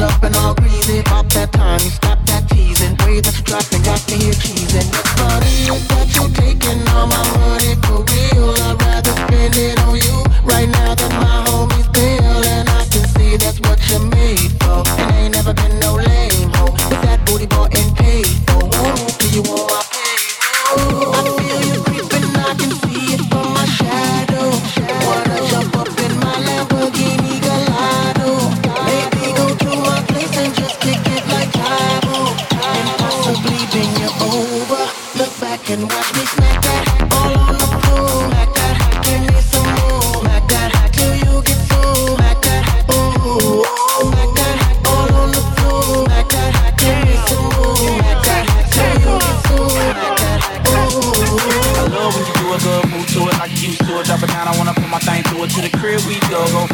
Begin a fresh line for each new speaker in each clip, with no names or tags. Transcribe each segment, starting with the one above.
Up and all greasy, pop that stop that teasing. Got cheesing. You're taking? All my money for real, I'd rather spend it on you right now than my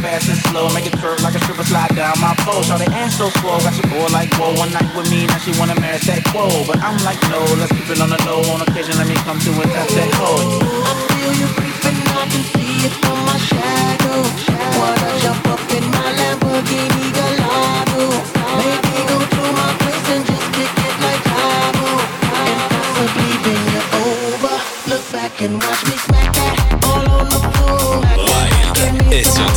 fast and slow. Make it curve like a stripper slide down my pole. Shot the ass so slow, got your boy like whoa. One night with me, now she wanna marry that quo. But I'm like no, let's keep it on the low. On occasion, let me come through and touch that hoe.
I feel you creeping, I can see it from my shadow. Wanna jump up in my Lamborghini Gallardo? Maybe go to my place and just kick it like Cabo. And possibly bend you over. Look back and watch me smack that all on the floor.
Wild est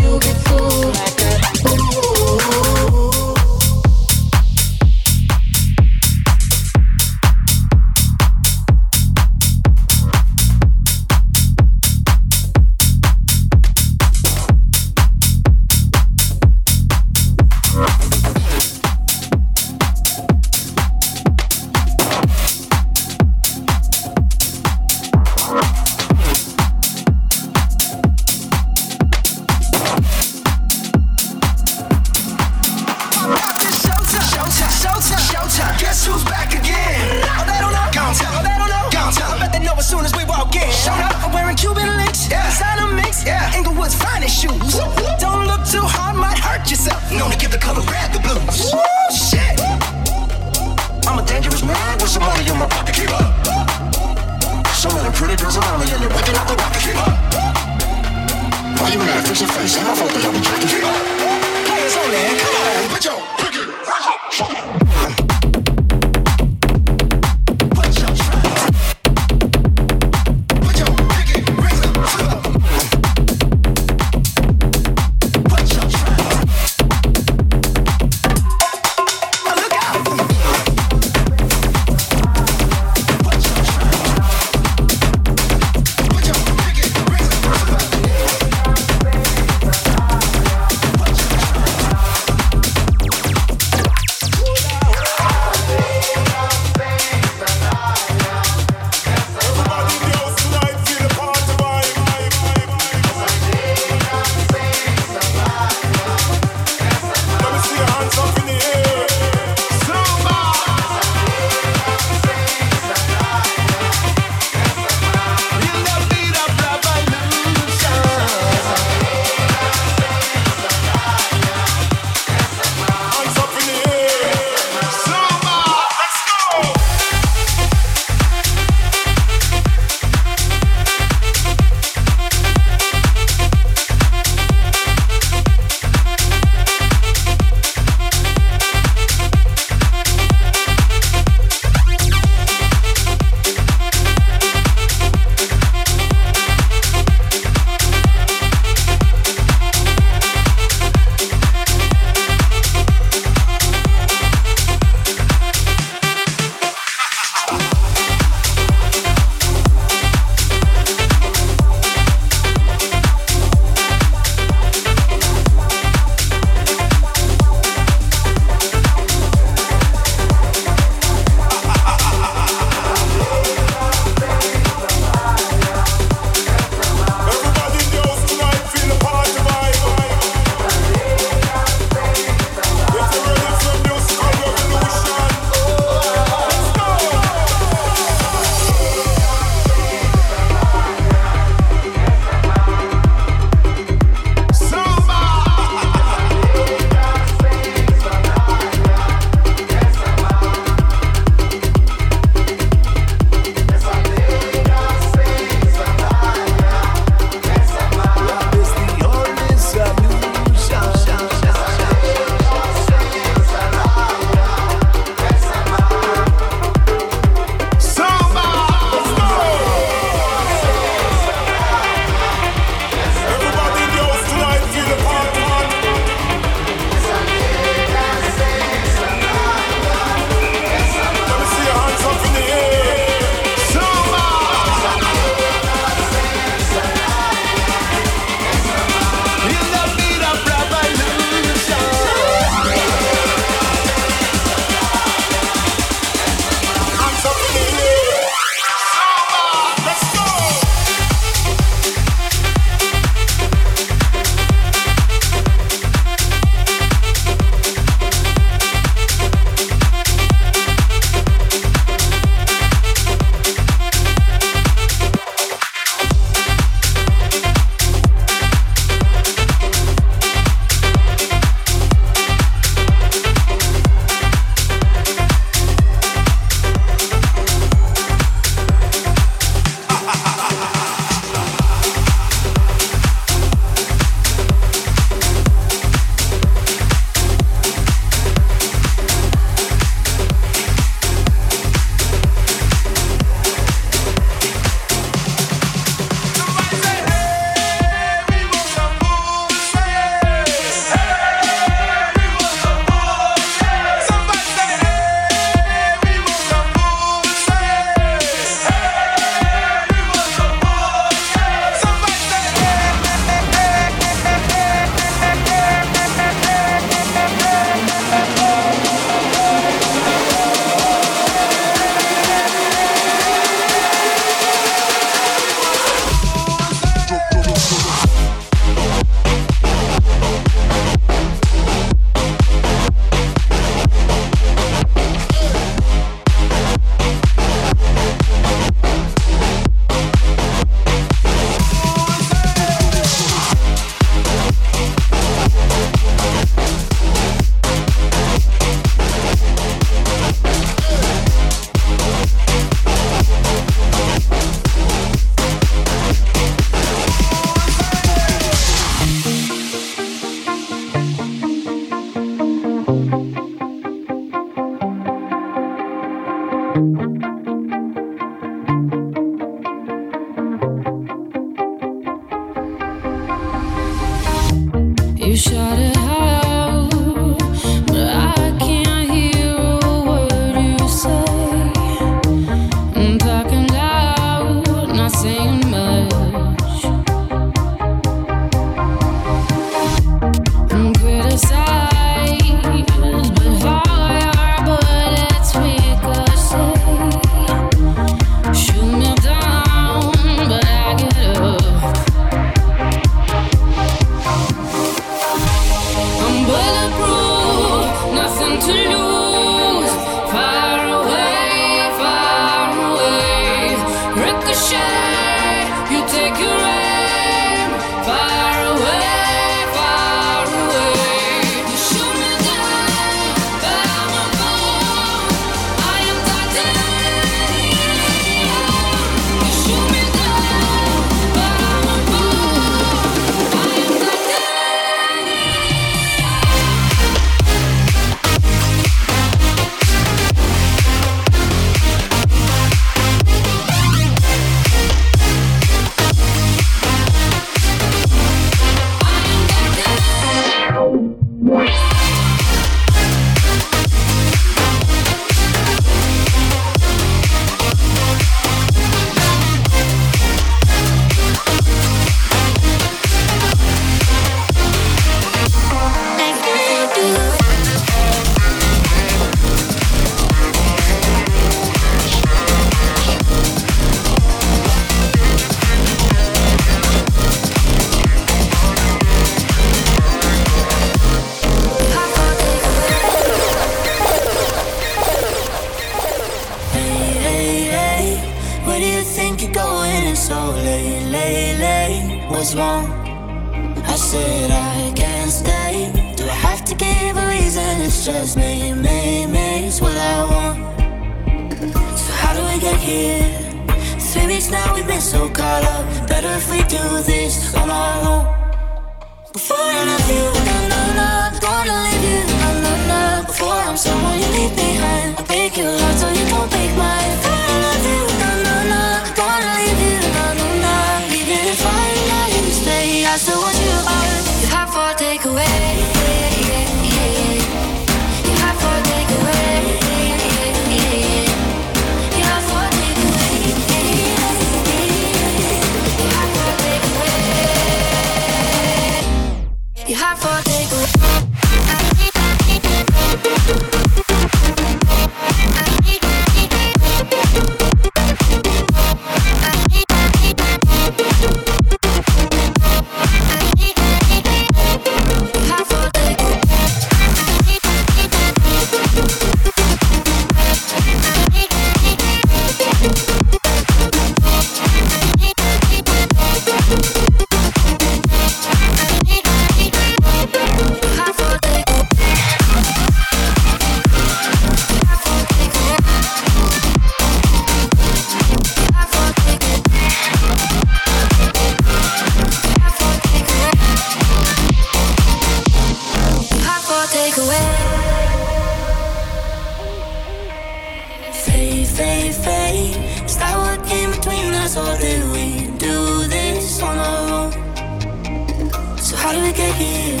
here.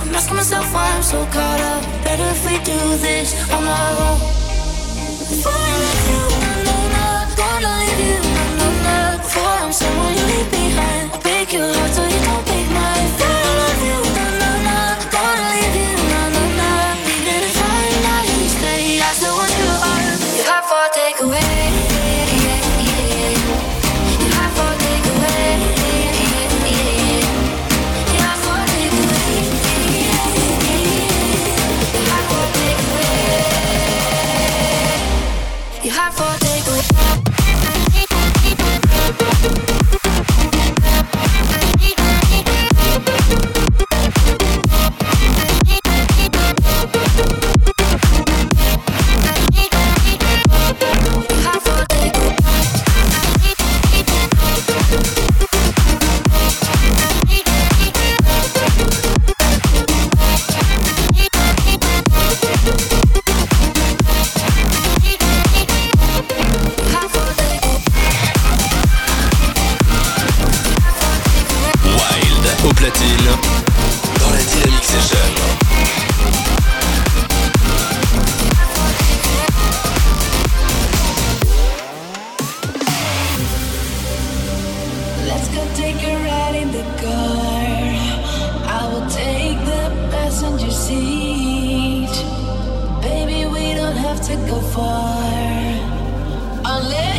I'm asking myself why I'm so caught up. Better if we do this on our own. Before I leave you, gonna leave you, no, no, no. Before someone you leave behind, I'll break your heart so you don't break mine. to go far. Unless